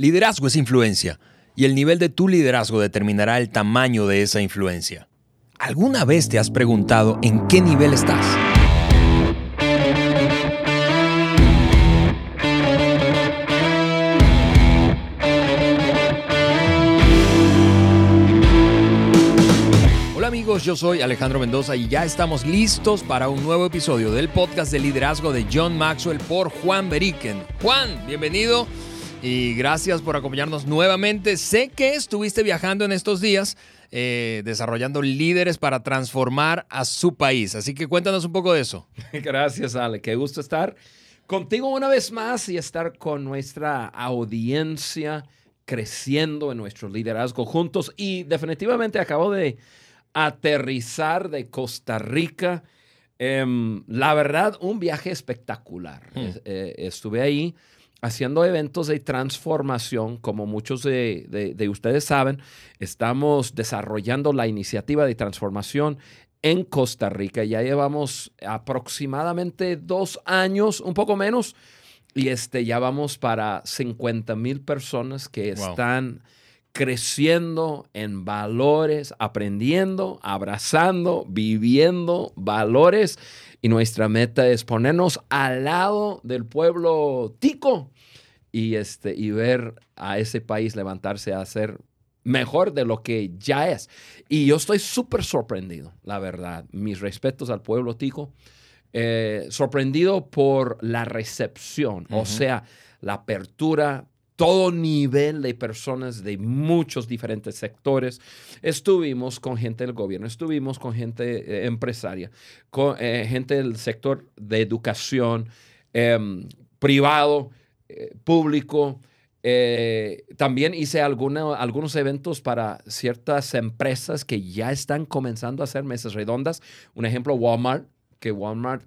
Liderazgo es influencia y el nivel de tu liderazgo determinará el tamaño de esa influencia. ¿Alguna vez te has preguntado en qué nivel estás? Hola amigos, yo soy Alejandro Mendoza y ya estamos listos para un nuevo episodio del podcast de liderazgo de John Maxwell por Juan Beriken. Juan, bienvenido y gracias por acompañarnos nuevamente. Sé que estuviste viajando en estos días eh, desarrollando líderes para transformar a su país, así que cuéntanos un poco de eso. Gracias, Ale. Qué gusto estar contigo una vez más y estar con nuestra audiencia creciendo en nuestro liderazgo juntos. Y definitivamente acabo de aterrizar de Costa Rica. Em, la verdad, un viaje espectacular. Hmm. Eh, estuve ahí haciendo eventos de transformación, como muchos de, de, ustedes saben, estamos desarrollando la iniciativa de transformación en Costa Rica. Ya llevamos aproximadamente dos años, un poco menos, y este, ya vamos para 50 mil personas que Wow. están creciendo en valores, aprendiendo, abrazando, viviendo valores. Y nuestra meta es ponernos al lado del pueblo tico y, este, y ver a ese país levantarse a ser mejor de lo que ya es. Y yo estoy súper sorprendido, la verdad. Mis respetos al pueblo tico. Eh, sorprendido por la recepción, o sea, la apertura, todo nivel de personas de muchos diferentes sectores. Estuvimos con gente del gobierno, estuvimos con gente eh, empresaria, con eh, gente del sector de educación, em, privado, eh, público. Eh, también hice alguna- algunos eventos para ciertas empresas que ya están comenzando a hacer mesas redondas. Un ejemplo, Walmart, que Walmart,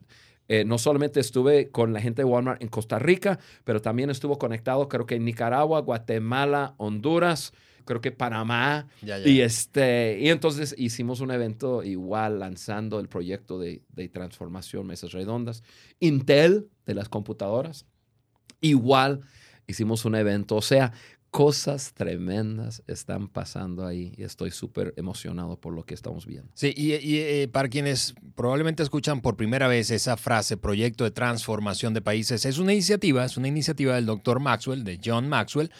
eh, no solamente estuve con la gente de Walmart en Costa Rica, pero también estuvo conectado, creo que en Nicaragua, Guatemala, Honduras, creo que Panamá. Ya, ya. Y, este, y entonces hicimos un evento igual lanzando el proyecto de, de transformación Mesas Redondas. Intel de las computadoras, igual hicimos un evento. O sea, cosas tremendas están pasando ahí y estoy súper emocionado por lo que estamos viendo. Sí, y, eh, para quienes probablemente escuchan por primera vez esa frase, proyecto de transformación de países, es una iniciativa, es una iniciativa del doctor Maxwell, de John Maxwell,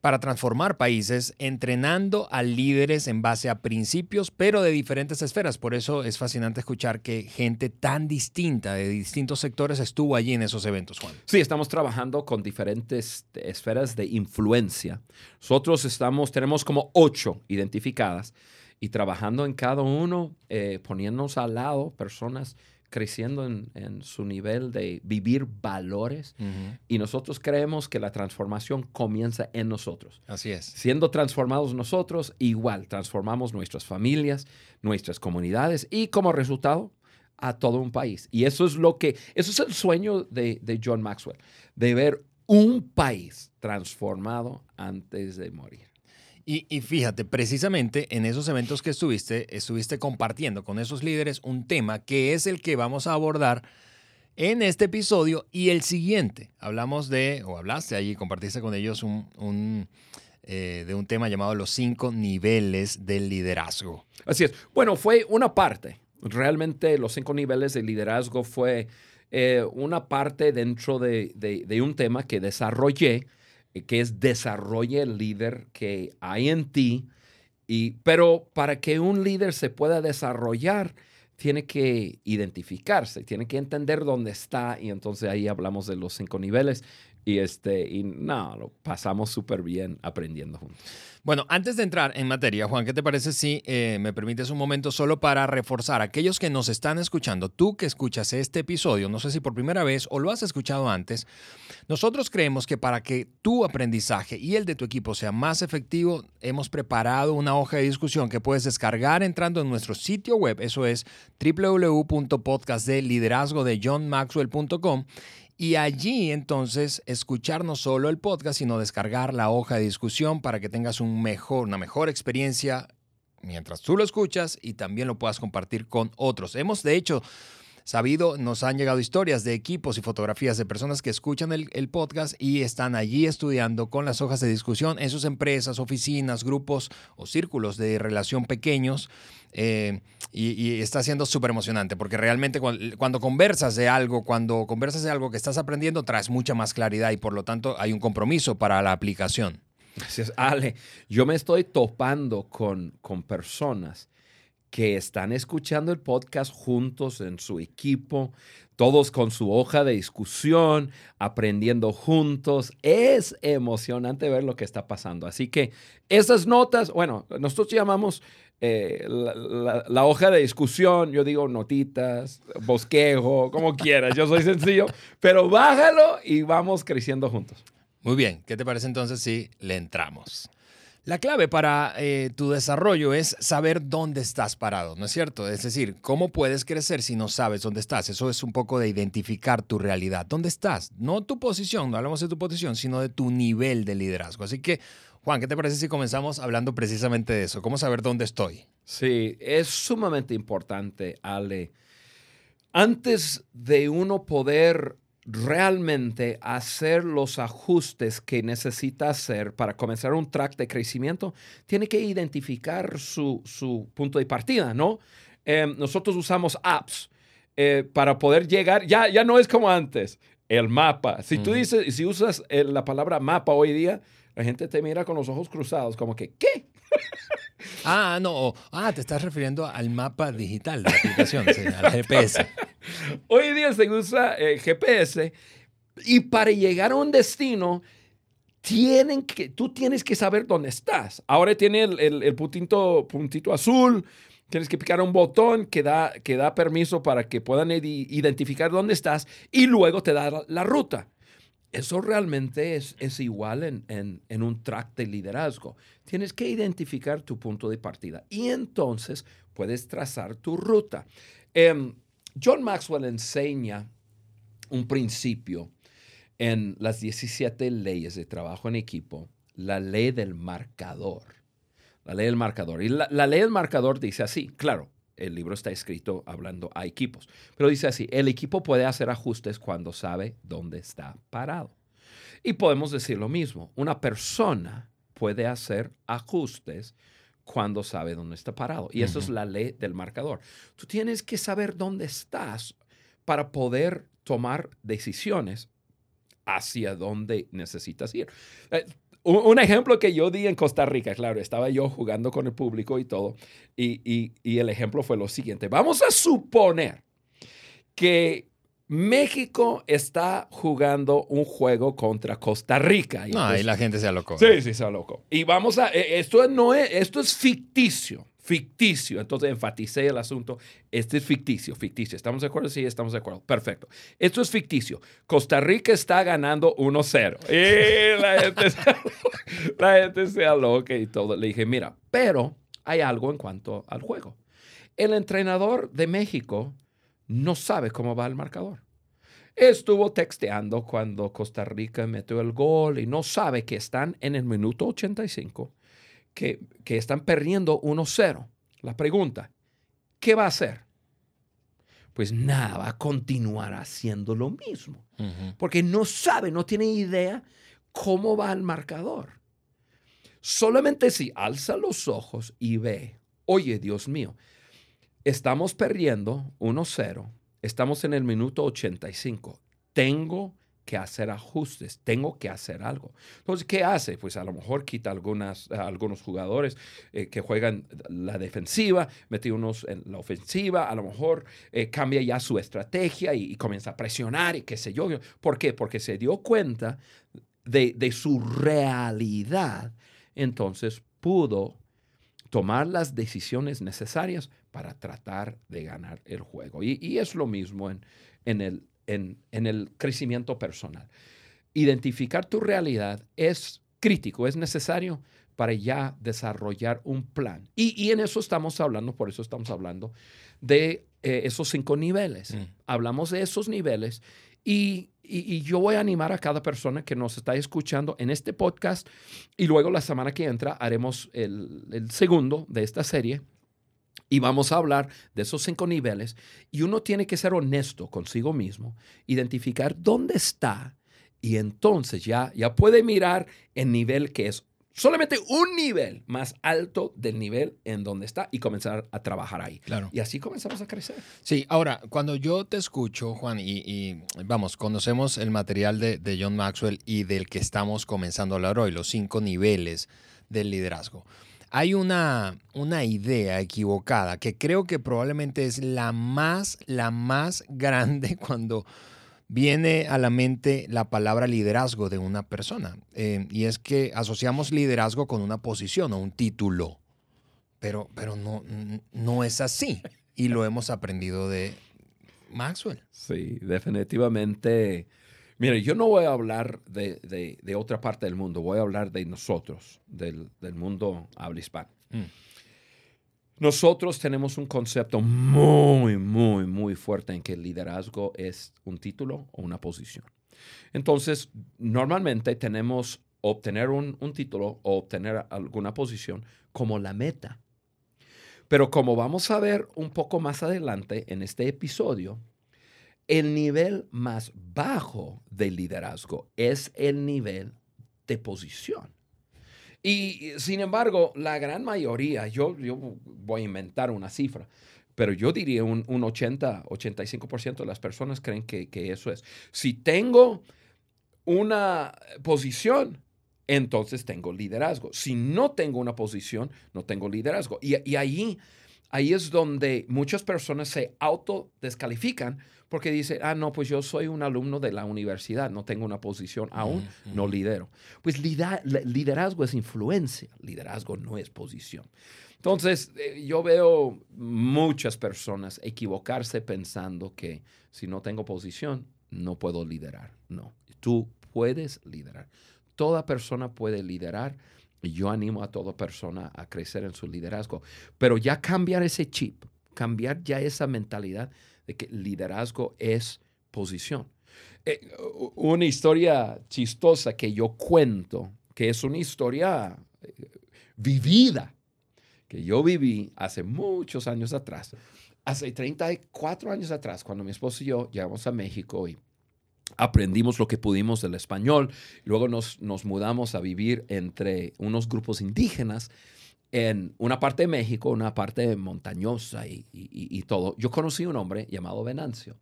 para transformar países, entrenando a líderes en base a principios, pero de diferentes esferas. Por eso es fascinante escuchar que gente tan distinta, de distintos sectores, estuvo allí en esos eventos, Juan. Sí, estamos trabajando con diferentes esferas de influencia. Nosotros estamos, tenemos como ocho identificadas y trabajando en cada uno, eh, poniéndonos al lado personas creciendo en, en su nivel de vivir valores. Y nosotros creemos que la transformación comienza en nosotros. Así es. Siendo transformados nosotros, igual transformamos nuestras familias, nuestras comunidades y como resultado a todo un país. Y eso es lo que, eso es el sueño de, de John Maxwell, de ver un país transformado antes de morir. Y, fíjate, precisamente en esos eventos que estuviste, estuviste compartiendo con esos líderes un tema que es el que vamos a abordar en este episodio y el siguiente. Hablamos de, o hablaste allí, compartiste con ellos un, eh, de un tema llamado los cinco niveles del liderazgo. Así es. Bueno, fue una parte. Realmente los cinco niveles de liderazgo fue eh, una parte dentro de, de- un tema que desarrollé, que es desarrolle el líder que hay en ti. Y, pero para que un líder se pueda desarrollar, tiene que identificarse, tiene que entender dónde está. Y entonces ahí hablamos de los cinco niveles. Y, este, y lo pasamos súper bien aprendiendo juntos. Bueno, antes de entrar en materia, Juan, ¿qué te parece si eh, me permites un momento solo para reforzar a aquellos que nos están escuchando, tú que escuchas este episodio, no sé si por primera vez o lo has escuchado antes, nosotros creemos que para que tu aprendizaje y el de tu equipo sea más efectivo, hemos preparado una hoja de discusión que puedes descargar entrando en nuestro sitio web, eso es www.podcastdeliderazgodejohnmaxwell.com y allí entonces escuchar no solo el podcast, sino descargar la hoja de discusión para que tengas mejor, una mejor experiencia mientras tú lo escuchas y también lo puedas compartir con otros. Hemos de hecho sabido, nos han llegado historias de equipos y fotografías de personas que escuchan el, podcast y están allí estudiando con las hojas de discusión en sus empresas, oficinas, grupos o círculos de relación pequeños. Eh, y, está siendo súper emocionante porque realmente cuando, conversas de algo, cuando conversas de algo que estás aprendiendo, traes mucha más claridad y por lo tanto hay un compromiso para la aplicación. Gracias, Ale. Yo me estoy topando con, con personas que están escuchando el podcast juntos en su equipo, todos con su hoja de discusión, aprendiendo juntos. Es emocionante ver lo que está pasando. Así que esas notas, bueno, nosotros llamamos eh, la, hoja de discusión, yo digo notitas, bosquejo, como quieras, yo soy sencillo, pero bájalo y vamos creciendo juntos. Muy bien, ¿qué te parece entonces si le entramos? La clave para eh, tu desarrollo es saber dónde estás parado, ¿no es cierto? Es decir, ¿cómo puedes crecer si no sabes dónde estás? Eso es un poco de identificar tu realidad. ¿Dónde estás? No tu posición, no hablamos de tu posición, sino de tu nivel de liderazgo. Así que Juan, ¿qué te parece si comenzamos hablando precisamente de eso? ¿Cómo saber dónde estoy? Sí, es sumamente importante, Ale. Antes de uno poder realmente hacer los ajustes que necesita hacer para comenzar un track de crecimiento, tiene que identificar su, punto de partida, ¿no? Em, nosotros usamos apps eh, para poder llegar, ya, ya no es como antes, el mapa. Si tú dices, si usas eh, la palabra mapa hoy día, la gente te mira con los ojos cruzados, como que, ¿qué? Ah, no. Ah, te estás refiriendo al mapa digital de la aplicación, al GPS. Hoy día se usa el eh, GPS y para llegar a un destino, tienen que, tú tienes que saber dónde estás. Ahora tiene el, puntito, puntito azul, tienes que picar un botón que da, que da permiso para que puedan identificar dónde estás y luego te da la ruta. Eso realmente es, es igual en, en, un track de liderazgo. Tienes que identificar tu punto de partida y entonces puedes trazar tu ruta. Em, John Maxwell enseña un principio en las 17 leyes de trabajo en equipo, la ley del marcador. La ley del marcador. Y la, la ley del marcador dice así, claro, el libro está escrito hablando a equipos. Pero dice así, el equipo puede hacer ajustes cuando sabe dónde está parado. Y podemos decir lo mismo, una persona puede hacer ajustes cuando sabe dónde está parado. Y eso es la ley del marcador. Tú tienes que saber dónde estás para poder tomar decisiones hacia dónde necesitas ir. Eh, un, ejemplo que yo di en Costa Rica, claro, estaba yo jugando con el público y todo, y, el ejemplo fue lo siguiente. Vamos a suponer que México está jugando un juego contra Costa Rica. Y no, ahí la gente se alocó. Sí, sí, se alocó. Y vamos a, e, esto no es, esto es ficticio ficticio. Entonces enfaticé el asunto. Este es ficticio, ficticio. ¿Estamos de acuerdo? Sí, estamos de acuerdo. Perfecto. Esto es ficticio. Costa Rica está ganando 1-0. Y la gente, se, la gente se aloca y todo. Le dije, mira, pero hay algo en cuanto al juego. El entrenador de México no sabe cómo va el marcador. Estuvo texteando cuando Costa Rica metió el gol y no sabe que están en el minuto 85 que, están perdiendo 1-0. La pregunta, ¿qué va a hacer? Pues nada, va a continuar haciendo lo mismo. Porque no sabe, no tiene idea cómo va el marcador. Solamente si alza los ojos y ve, oye Dios mío, estamos perdiendo 1-0, estamos en el minuto 85, tengo que hacer ajustes, tengo que hacer algo. Entonces, ¿qué hace? Pues a lo mejor quita algunas, algunos jugadores eh, que juegan la defensiva, mete unos en la ofensiva, a lo mejor eh, cambia ya su estrategia y, comienza a presionar y qué sé yo. ¿Por qué? Porque se dio cuenta de, su realidad. Entonces pudo tomar las decisiones necesarias para tratar de ganar el juego. Y, es lo mismo en, en el en, el crecimiento personal. Identificar tu realidad es crítico, es necesario para ya desarrollar un plan. Y, en eso estamos hablando, por eso estamos hablando de eh, esos cinco niveles. Mm. Hablamos de esos niveles y, yo voy a animar a cada persona que nos está escuchando en este podcast y luego la semana que entra haremos el, el segundo de esta serie Y vamos a hablar de esos cinco niveles y uno tiene que ser honesto consigo mismo, identificar dónde está y entonces ya, ya puede mirar el nivel que es solamente un nivel más alto del nivel en donde está y comenzar a trabajar ahí. Claro. Y así comenzamos a crecer. Sí, ahora, cuando yo te escucho, Juan, y, vamos, conocemos el material de, de, John Maxwell y del que estamos comenzando a hablar hoy, los cinco niveles del liderazgo. Hay una, una idea equivocada que creo que probablemente es la más, la más grande cuando viene a la mente la palabra liderazgo de una persona. Eh, y es que asociamos liderazgo con una posición o un título. Pero, pero no, no es así. Y lo hemos aprendido de Maxwell. Sí, definitivamente. Mire, yo no voy a hablar de, otra parte del mundo, voy a hablar de nosotros, del, mundo habla hispano. Mm. Nosotros tenemos un concepto muy, muy, muy fuerte en que el liderazgo es un título o una posición. Entonces, normalmente tenemos obtener un, título o obtener alguna posición como la meta. Pero como vamos a ver un poco más adelante en este episodio, el nivel más bajo del liderazgo es el nivel de posición. Y sin embargo, la gran mayoría, yo, yo voy a inventar una cifra, pero yo diría un, un 80, 85% de las personas creen que, que, eso es. Si tengo una posición, entonces tengo liderazgo. Si no tengo una posición, no tengo liderazgo. Y, y ahí, ahí es donde muchas personas se autodescalifican porque dice, ah, no, pues yo soy un alumno de la universidad, no tengo una posición aún, no lidero. Pues liderazgo es influencia, liderazgo no es posición. Entonces, eh, yo veo muchas personas equivocarse pensando que si no tengo posición, no puedo liderar. No, tú puedes liderar. Toda persona puede liderar yo animo a toda persona a crecer en su liderazgo. Pero ya cambiar ese chip, cambiar ya esa mentalidad de que liderazgo es posición. Eh, una historia chistosa que yo cuento, que es una historia eh, vivida, que yo viví hace muchos años atrás, hace 34 años atrás, cuando mi esposo y yo llegamos a México y aprendimos lo que pudimos del español, luego nos, nos mudamos a vivir entre unos grupos indígenas en una parte de México, una parte montañosa y, todo, yo conocí un hombre llamado Venancio.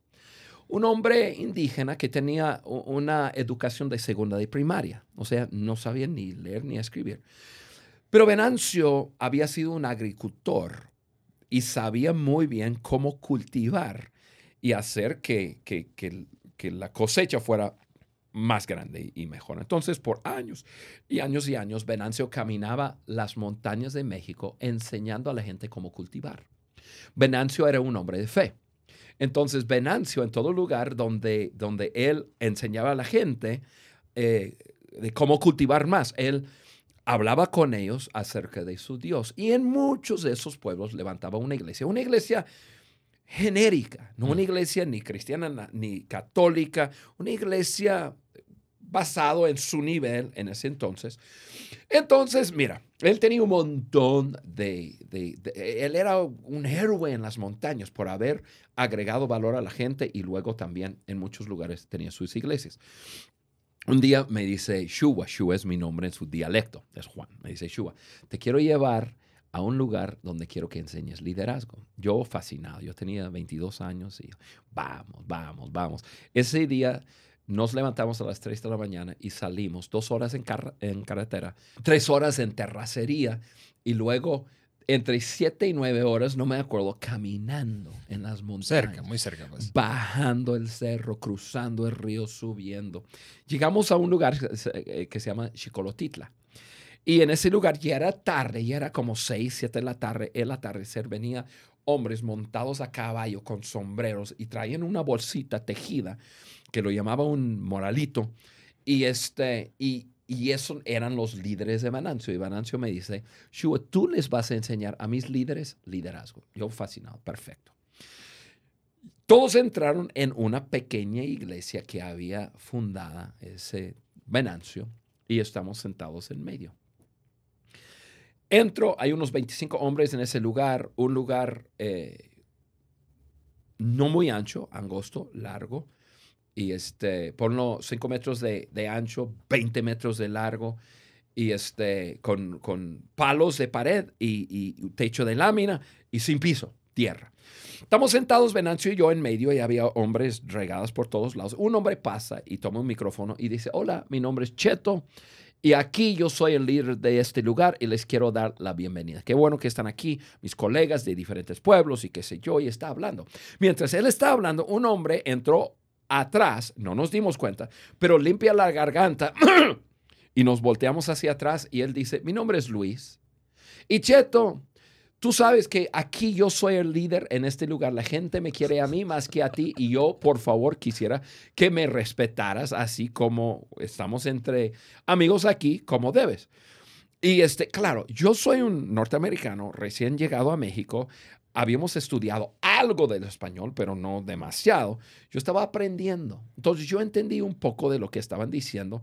Un hombre indígena que tenía una educación de segunda y primaria, o sea, no sabía ni leer ni escribir. Pero Venancio había sido un agricultor y sabía muy bien cómo cultivar y hacer que, que la cosecha fuera más grande y mejor. Entonces, por años y años y años, Venancio caminaba las montañas de México enseñando a la gente cómo cultivar. Venancio era un hombre de fe. Entonces, Venancio, en todo lugar donde, donde él enseñaba a la gente eh, de cómo cultivar más, él hablaba con ellos acerca de su Dios. Y en muchos de esos pueblos levantaba una iglesia, una iglesia genérica, no una mm. iglesia ni cristiana ni católica, una iglesia basado en su nivel en ese entonces. Entonces, mira, él tenía un montón de, Él era un héroe en las montañas por haber agregado valor a la gente y luego también en muchos lugares tenía sus iglesias. Un día me dice Shua, Shua es mi nombre en su dialecto, es Juan, me dice Shua, te quiero llevar a un lugar donde quiero que enseñes liderazgo. Yo fascinado, yo tenía 22 años y vamos, vamos, vamos. Ese día nos levantamos a las 3 de la mañana y salimos dos horas en, en carretera, tres horas en terracería y luego entre siete y nueve horas, no me acuerdo, caminando en las montañas. Cerca, muy cerca. Pues. Bajando el cerro, cruzando el río, subiendo. Llegamos a un lugar que se eh, llama Chicolotitla. Y en ese lugar ya era tarde, ya era como seis, siete de la tarde, el atardecer venía hombres montados a caballo con sombreros y traían una bolsita tejida que lo llamaba un moralito. Y, este, y, y esos eran los líderes de Banancio. Y Banancio me dice, Shua, tú les vas a enseñar a mis líderes liderazgo. Yo fascinado, perfecto. Todos entraron en una pequeña iglesia que había fundada ese Venancio y estamos sentados en medio. Entro, hay unos 25 hombres en ese lugar, un lugar eh, no muy ancho, angosto, largo, y este, ponlo 5 metros de, ancho, 20 metros de largo, y este, con, palos de pared y, y, techo de lámina y sin piso, tierra. Estamos sentados, Venancio y yo, en medio y había hombres regados por todos lados. Un hombre pasa y toma un micrófono y dice, hola, mi nombre es Cheto y aquí yo soy el líder de este lugar y les quiero dar la bienvenida. Qué bueno que están aquí mis colegas de diferentes pueblos y qué sé yo, y está hablando. Mientras él está hablando, un hombre entró atrás, no nos dimos cuenta, pero limpia la garganta y nos volteamos hacia atrás y él dice, mi nombre es Luis. Y Cheto, Tú sabes que aquí yo soy el líder en este lugar. La gente me quiere a mí más que a ti y yo, por favor, quisiera que me respetaras así como estamos entre amigos aquí, como debes. Y este, claro, yo soy un norteamericano recién llegado a México. Habíamos estudiado algo del español, pero no demasiado. Yo estaba aprendiendo. Entonces yo entendí un poco de lo que estaban diciendo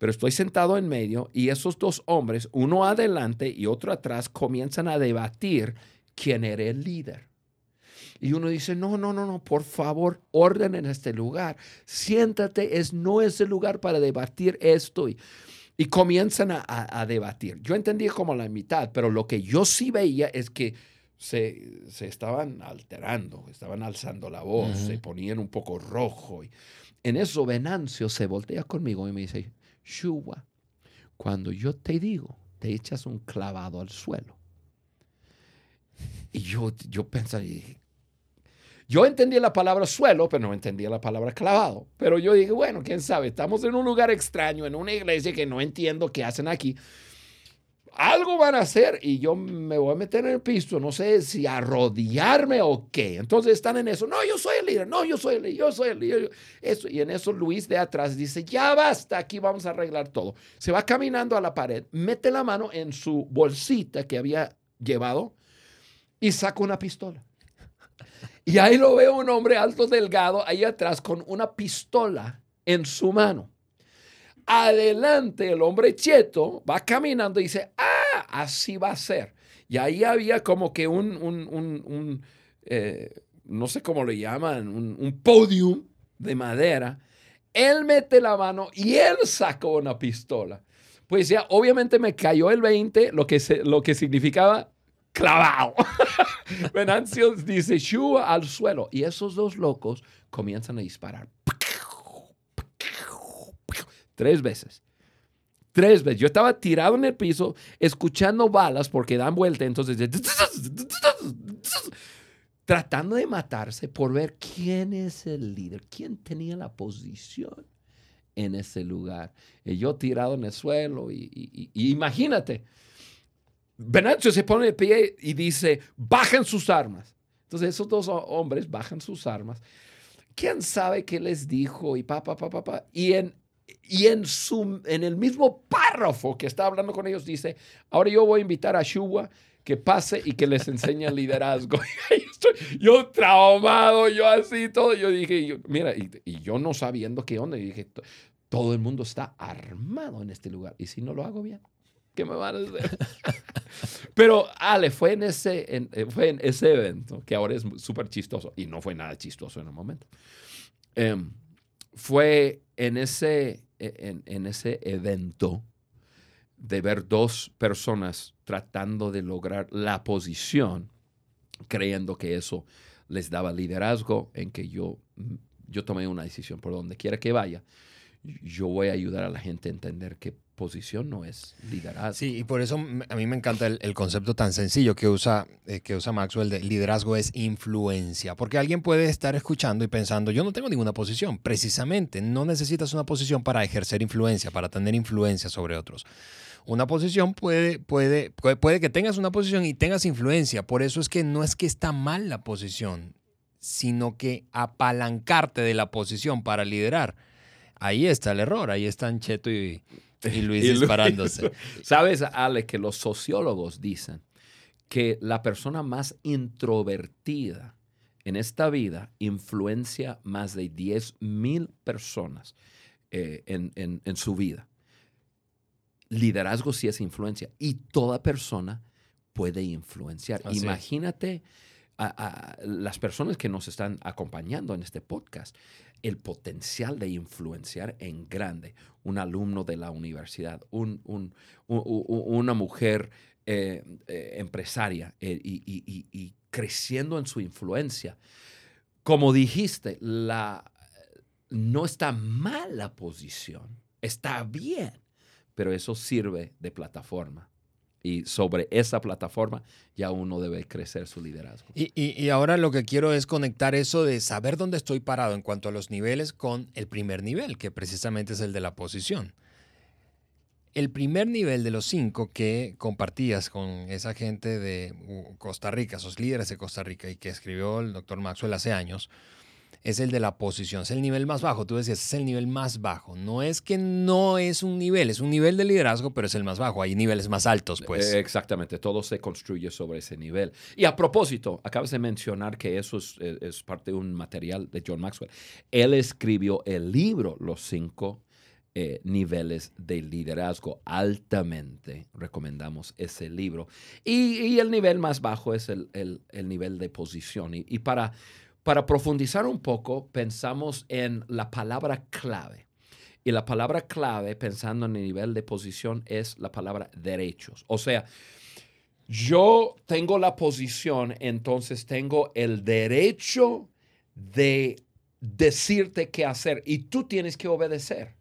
pero estoy sentado en medio y esos dos hombres, uno adelante y otro atrás, comienzan a debatir quién era el líder. Y uno dice, no, no, no, no, por favor, orden en este lugar. Siéntate, es, no es el lugar para debatir esto. Y, y comienzan a, debatir. Yo entendí como la mitad, pero lo que yo sí veía es que se, estaban alterando, estaban alzando la voz, se ponían un poco rojo. Y en eso Venancio se voltea conmigo y me dice, Cuando yo te digo, te echas un clavado al suelo. Y yo, yo pensé, yo entendí la palabra suelo, pero no entendía la palabra clavado. Pero yo dije, bueno, quién sabe, estamos en un lugar extraño, en una iglesia que no entiendo qué hacen aquí algo van a hacer y yo me voy a meter en el piso, no sé si arrodillarme o qué. Entonces están en eso, no, yo soy el líder, no, yo soy el líder, yo soy el líder. Eso, y en eso Luis de atrás dice, ya basta, aquí vamos a arreglar todo. Se va caminando a la pared, mete la mano en su bolsita que había llevado y saca una pistola. Y ahí lo veo un hombre alto, delgado, ahí atrás con una pistola en su mano. Adelante el hombre cheto va caminando y dice, ah, así va a ser. Y ahí había como que un, un, eh, no sé cómo le llaman, un, podium de madera. Él mete la mano y él sacó una pistola. Pues ya, obviamente me cayó el 20, lo que, se, lo que significaba clavado. Venancio dice, shua al suelo. Y esos dos locos comienzan a disparar. Tres veces. Tres veces. Yo estaba tirado en el piso escuchando balas porque dan vuelta. Entonces, tratando de matarse por ver quién es el líder, quién tenía la posición en ese lugar. Y yo tirado en el suelo y, imagínate, Venancio se pone de pie y dice, bajen sus armas. Entonces esos dos hombres bajan sus armas. ¿Quién sabe qué les dijo? Y pa, pa, pa, pa, pa. Y en y en, su, en el mismo párrafo que está hablando con ellos dice, ahora yo voy a invitar a Shua que pase y que les enseñe liderazgo. yo traumado, yo así, todo. Yo dije, mira, y, yo no sabiendo qué onda, y dije, todo el mundo está armado en este lugar. Y si no lo hago bien, ¿qué me van a hacer? Pero Ale, fue en, ese, eh, fue en ese evento, que ahora es súper chistoso, y no fue nada chistoso en el momento. Em, fue en ese, e, en, ese evento de ver dos personas tratando de lograr la posición, creyendo que eso les daba liderazgo, en que yo, yo tomé una decisión por donde quiera que vaya, yo voy a ayudar a la gente a entender que posición no es liderazgo. Sí, y por eso a mí me encanta el, concepto tan sencillo que usa, eh, que usa Maxwell de liderazgo es influencia, porque alguien puede estar escuchando y pensando, yo no tengo ninguna posición, precisamente, no necesitas una posición para ejercer influencia, para tener influencia sobre otros. Una posición puede, puede, puede, que tengas una posición y tengas influencia, por eso es que no es que está mal la posición, sino que apalancarte de la posición para liderar. Ahí está el error, ahí están Cheto y, y Luis disparándose. Sabes, Ale, que los sociólogos dicen que la persona más introvertida en esta vida influencia más de 10 mil personas eh, en, su vida. Liderazgo sí es influencia y toda persona puede influenciar. Así. Imagínate a, a las personas que nos están acompañando en este podcast, el potencial de influenciar en grande. Un alumno de la universidad, una mujer eh, eh, empresaria eh, y creciendo en su influencia. Como dijiste, la, no está mal la posición, está bien, pero eso sirve de plataforma. Y sobre esa plataforma ya uno debe crecer su liderazgo. Y, y- y ahora lo que quiero es conectar eso de saber dónde estoy parado en cuanto a los niveles con el primer nivel, que precisamente es el de la posición. El primer nivel de los cinco que compartías con esa gente de uh, Costa Rica, esos líderes de Costa Rica y que escribió el doctor Maxwell hace años, es el de la posición, es el nivel más bajo. Tú decías, es el nivel más bajo. No es que no es un nivel, es un nivel de liderazgo, pero es el más bajo. Hay niveles más altos, pues. Eh, Exactamente, todo se construye sobre ese nivel. Y a propósito, acabas de mencionar que eso es, es- es parte de un material de John Maxwell. Él escribió el libro Los cinco eh, niveles de liderazgo. Altamente recomendamos ese libro. Y, y el nivel más bajo es el, el- el nivel de posición. Y, y para, para profundizar un poco, pensamos en la palabra clave. Y la palabra clave, pensando en el nivel de posición, es la palabra derechos. O sea, yo tengo la posición, entonces tengo el derecho de decirte qué hacer y tú tienes que obedecer.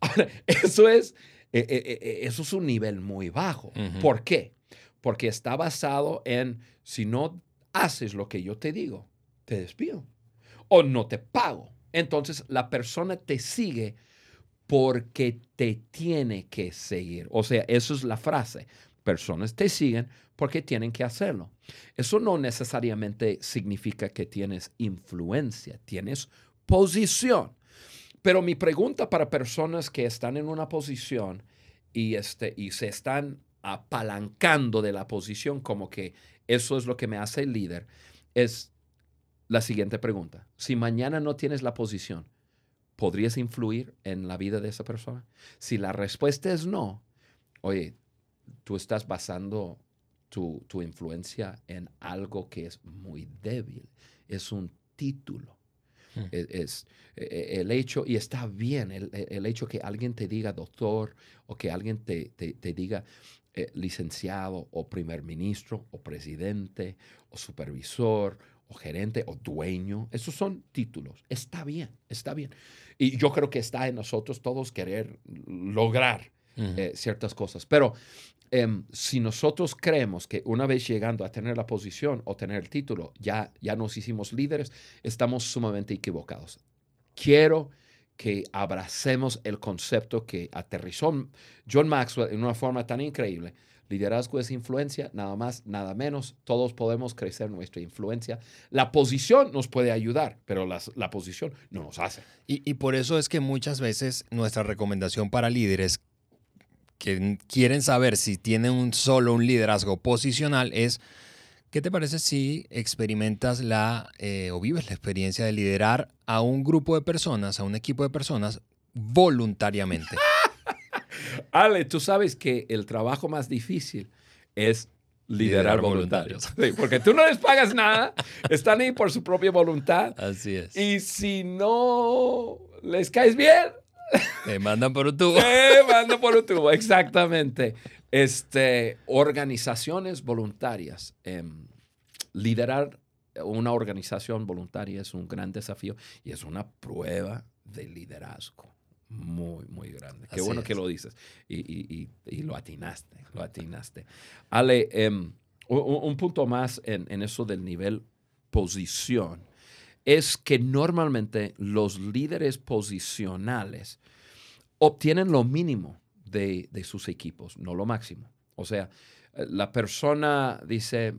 Ahora, eso es, eh, eh, eh, eso es un nivel muy bajo. ¿Por qué? Porque está basado en si no haces lo que yo te digo, te despido o no te pago. Entonces la persona te sigue porque te tiene que seguir. O sea, eso es la frase. Personas te siguen porque tienen que hacerlo. Eso no necesariamente significa que tienes influencia, tienes posición. Pero mi pregunta para personas que están en una posición y, este, y se están apalancando de la posición como que eso es lo que me hace el líder, es la siguiente pregunta. Si mañana no tienes la posición, ¿podrías influir en la vida de esa persona? Si la respuesta es no, oye, tú estás basando tu, tu influencia en algo que es muy débil, es un título. Hmm. Es, es, eh, el hecho, y está bien, el, el hecho que alguien te diga doctor o que alguien te, te- te diga eh, licenciado o primer ministro o presidente o supervisor o gerente o dueño, esos son títulos. Está bien, está bien. Y yo creo que está en nosotros todos querer lograr eh, ciertas cosas. Pero em, si nosotros creemos que una vez llegando a tener la posición o tener el título, ya, ya nos hicimos líderes, estamos sumamente equivocados. Quiero que abracemos el concepto que aterrizó John Maxwell en una forma tan increíble. Liderazgo es influencia, nada más, nada menos. Todos podemos crecer nuestra influencia. La posición nos puede ayudar, pero las- la posición no nos hace. Y, y por eso es que muchas veces nuestra recomendación para líderes que quieren saber si tienen un solo un liderazgo posicional es, ¿qué te parece si experimentas la eh, o vives la experiencia de liderar a un grupo de personas, a un equipo de personas voluntariamente? Ale, tú sabes que el trabajo más difícil es liderar, Liderar voluntarios. Sí, porque tú no les pagas nada, están ahí por su propia voluntad. Así es. Y si no les caes bien, Te mandan por un tubo. te mando por un tubo. Exactamente. Este, organizaciones voluntarias. em, liderar una organización voluntaria es un gran desafío y es una prueba de liderazgo muy, muy grande. Qué Así bueno es. que lo dices. Y, y- y- y lo atinaste, lo atinaste. Ale, em, u- u- un, punto más en, en eso del nivel posición es que normalmente los líderes posicionales obtienen lo mínimo de, de sus equipos, no lo máximo. O sea, eh, la persona dice,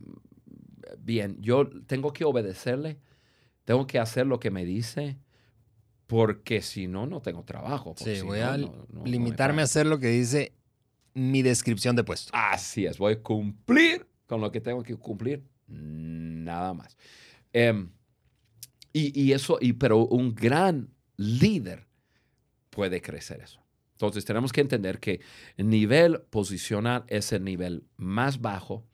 bien, yo tengo que obedecerle, tengo que hacer lo que me dice, porque si no, no tengo trabajo. Sí, si voy no, a no- no- limitarme a hacer lo que dice mi descripción de puesto. Así es, voy a cumplir con lo que tengo que cumplir, nada más. Em, y, y eso, y, pero un gran líder puede crecer eso. Entonces tenemos que entender que el nivel posicional es el nivel más bajo,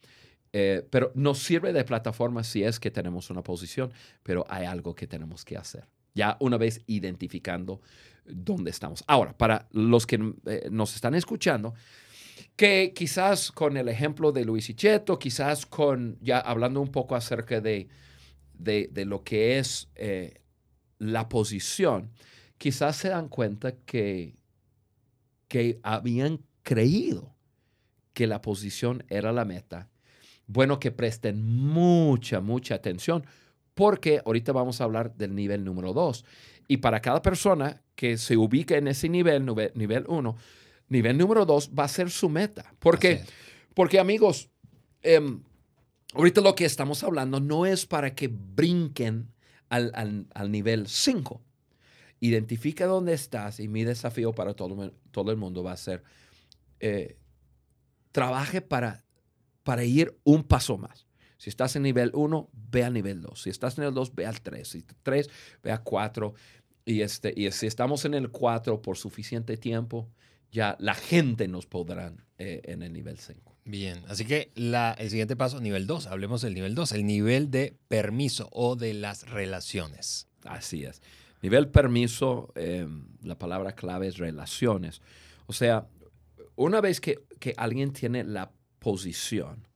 eh, pero nos sirve de plataforma si es que tenemos una posición, pero hay algo que tenemos que hacer. Ya una vez identificando dónde estamos. Ahora, para los que eh, nos están escuchando, que quizás con el ejemplo de Luis Icheto, quizás con, ya hablando un poco acerca de, de, lo que es eh, la posición, quizás se dan cuenta que, que habían creído que la posición era la meta. Bueno, que presten mucha, mucha atención porque ahorita vamos a hablar del nivel número dos. Y para cada persona que se ubique en ese nivel, nivel uno, nivel número dos va a ser su meta. Porque, porque amigos, em, ahorita lo que estamos hablando no es para que brinquen al, nivel 5. Identifica dónde estás y mi desafío para todo, todo el mundo va a ser, eh, trabaje para, para ir un paso más. Si estás en nivel 1, ve al nivel 2. Si estás en el 2, ve al 3. Si 3, ve a 4. Y, este, y si estamos en el 4 por suficiente tiempo, ya la gente nos podrá eh, en el nivel 5. Bien, así que la, el siguiente paso, nivel 2, hablemos del nivel 2, el nivel de permiso o de las relaciones. Así es. Nivel permiso, em, la palabra clave es relaciones. O sea, una vez que, que alguien tiene la posición,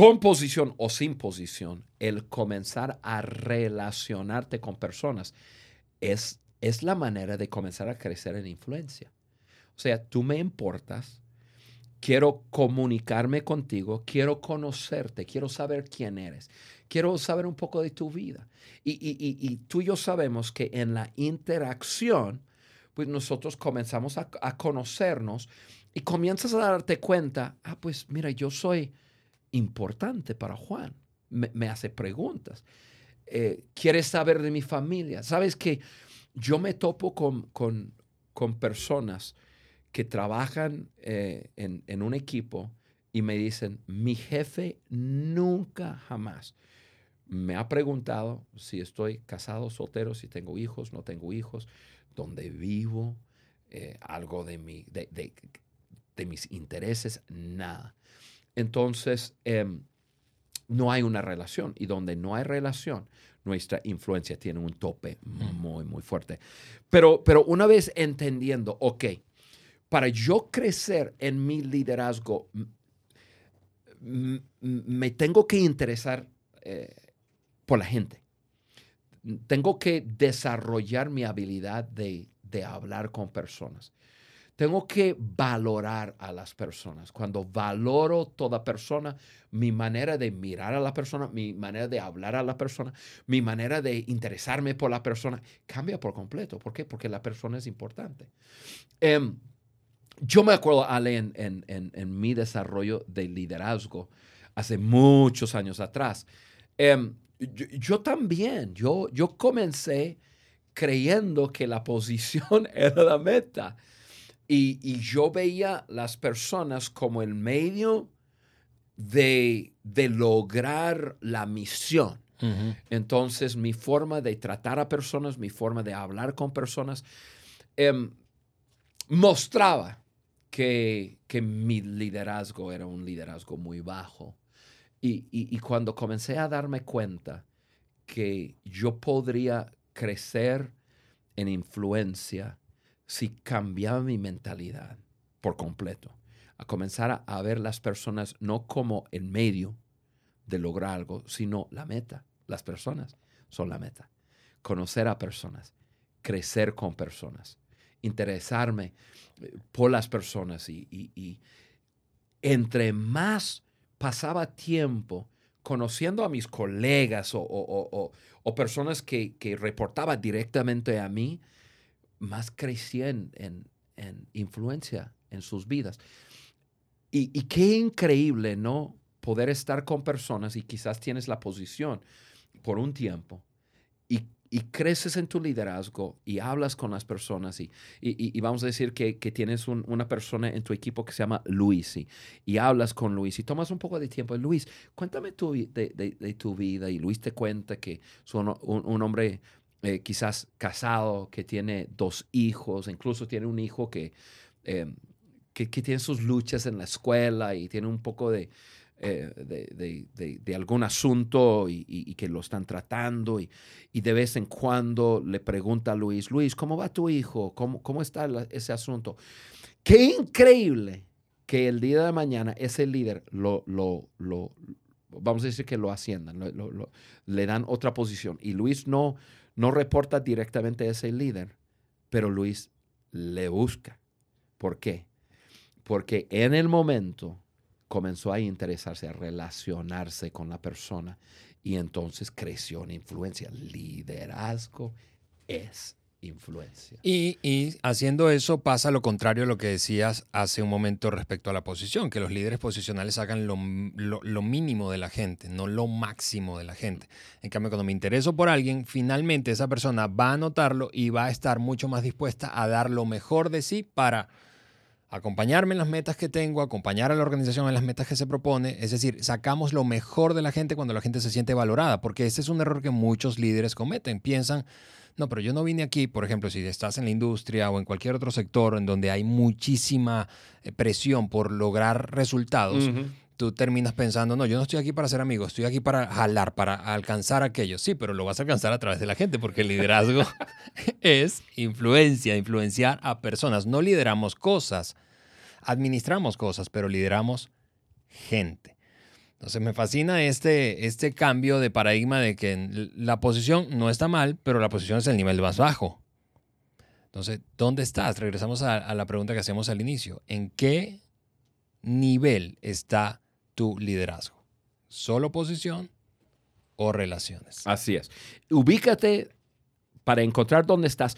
con posición o sin posición, el comenzar a relacionarte con personas es, es la manera de comenzar a crecer en influencia. O sea, tú me importas, quiero comunicarme contigo, quiero conocerte, quiero saber quién eres, quiero saber un poco de tu vida. Y, tú y yo sabemos que en la interacción, pues nosotros comenzamos a, conocernos y comienzas a darte cuenta, ah, pues mira, yo soy importante para Juan, me, hace preguntas, eh, quieres saber de mi familia, sabes que yo me topo con, con, con personas que trabajan eh, en, un equipo y me dicen, mi jefe nunca jamás me ha preguntado si estoy casado, soltero, si tengo hijos, no tengo hijos, dónde vivo, eh, algo de, mi, de, mis intereses, nada. Entonces, em, no hay una relación y donde no hay relación, nuestra influencia tiene un tope muy, muy fuerte. Pero, pero una vez entendiendo, ok, para yo crecer en mi liderazgo, me tengo que interesar eh, por la gente. Tengo que desarrollar mi habilidad de, hablar con personas. Tengo que valorar a las personas. Cuando valoro toda persona, mi manera de mirar a la persona, mi manera de hablar a la persona, mi manera de interesarme por la persona, cambia por completo. ¿Por qué? Porque la persona es importante. Em, yo me acuerdo, Ale, en, mi desarrollo de liderazgo hace muchos años atrás. Em, yo, también, yo, yo comencé creyendo que la posición era la meta. Y, yo veía las personas como el medio de, lograr la misión. Entonces, mi forma de tratar a personas, mi forma de hablar con personas, em, mostraba que, mi liderazgo era un liderazgo muy bajo. Y, cuando comencé a darme cuenta que yo podría crecer en influencia si cambiaba mi mentalidad por completo, a comenzar a, ver las personas no como el medio de lograr algo, sino la meta. Las personas son la meta. Conocer a personas, crecer con personas, interesarme eh, por las personas y, entre más pasaba tiempo conociendo a mis colegas o, personas que, que reportaban directamente a mí, más crecía en, influencia en sus vidas. Y, y, qué increíble, ¿no? Poder estar con personas y quizás tienes la posición por un tiempo y y creces en tu liderazgo y hablas con las personas y, y, vamos a decir que, tienes una persona en tu equipo que se llama Luis y, hablas con Luis y tomas un poco de tiempo. Luis, cuéntame tu, de, tu vida y Luis te cuenta que es un, hombre eh, quizás casado, que tiene dos hijos, incluso tiene un hijo que, eh, que, tiene sus luchas en la escuela y tiene un poco de, de, algún asunto y, que lo están tratando y, de vez en cuando le pregunta a Luis, Luis, ¿cómo va tu hijo? ¿Cómo, cómo está ese asunto? Qué increíble que el día de mañana ese líder lo, lo, lo vamos a decir que lo asciendan, le dan otra posición. Y Luis no, no reporta directamente a ese líder, pero Luis le busca. ¿Por qué? Porque en el momento comenzó a interesarse, a relacionarse con la persona y entonces creció en influencia. Liderazgo es influencia. Y, haciendo eso pasa lo contrario a lo que decías hace un momento respecto a la posición, que los líderes posicionales hagan lo, lo, mínimo de la gente, no lo máximo de la gente. En cambio, cuando me intereso por alguien, finalmente esa persona va a notarlo y va a estar mucho más dispuesta a dar lo mejor de sí para acompañarme en las metas que tengo, acompañar a la organización en las metas que se propone. Es decir, sacamos lo mejor de la gente cuando la gente se siente valorada, porque ese es un error que muchos líderes cometen. Piensan no, pero yo no vine aquí, por ejemplo, si estás en la industria o en cualquier otro sector en donde hay muchísima eh, presión por lograr resultados, tú terminas pensando, no, yo no estoy aquí para ser amigo, estoy aquí para jalar, para alcanzar aquello. Sí, pero lo vas a alcanzar a través de la gente, porque el liderazgo es influencia, influenciar a personas. No lideramos cosas, administramos cosas, pero lideramos gente. Entonces me fascina este, este cambio de paradigma de que la posición no está mal, pero la posición es el nivel más bajo. Entonces, ¿dónde estás? Regresamos a, la pregunta que hacemos al inicio. ¿En qué nivel está tu liderazgo? ¿Solo posición o relaciones? Así es. Ubícate para encontrar dónde estás.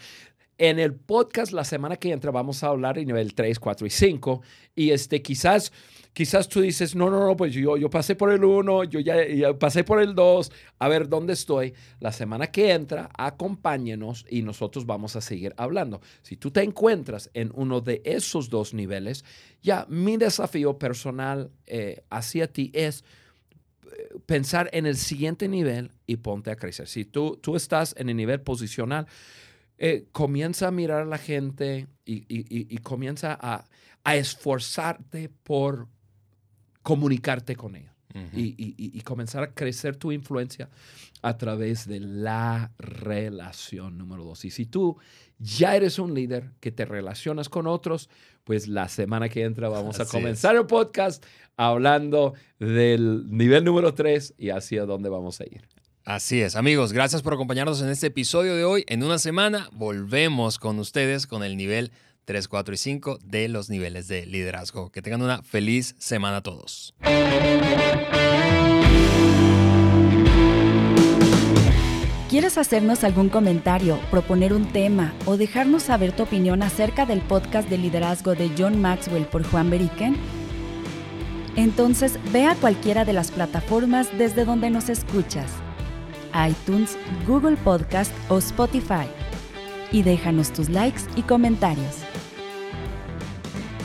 En el podcast la semana que entra vamos a hablar en nivel 3, 4 y 5. Y este, quizás quizás tú dices, no, no, no, pues yo, yo pasé por el 1, yo ya, pasé por el 2, a ver dónde estoy. La semana que entra, acompáñenos y nosotros vamos a seguir hablando. Si tú te encuentras en uno de esos dos niveles, ya mi desafío personal eh, hacia ti es eh, pensar en el siguiente nivel y ponte a crecer. Si tú, tú estás en el nivel posicional, eh, comienza a mirar a la gente y, comienza a, a, esforzarte por comunicarte con ellos y, comenzar a crecer tu influencia a través de la relación número dos. Y si tú ya eres un líder que te relacionas con otros, pues la semana que entra vamos a comenzar el podcast hablando del nivel número tres y hacia dónde vamos a ir. Así es, amigos, gracias por acompañarnos en este episodio de hoy. En una semana volvemos con ustedes con el nivel 3, 4 y 5 de los niveles de liderazgo. Que tengan una feliz semana a todos. ¿Quieres hacernos algún comentario, proponer un tema o dejarnos saber tu opinión acerca del podcast de liderazgo de John Maxwell por Juan Beriken? Entonces ve a cualquiera de las plataformas desde donde nos escuchas, iTunes, Google Podcast o Spotify, y déjanos tus likes y comentarios.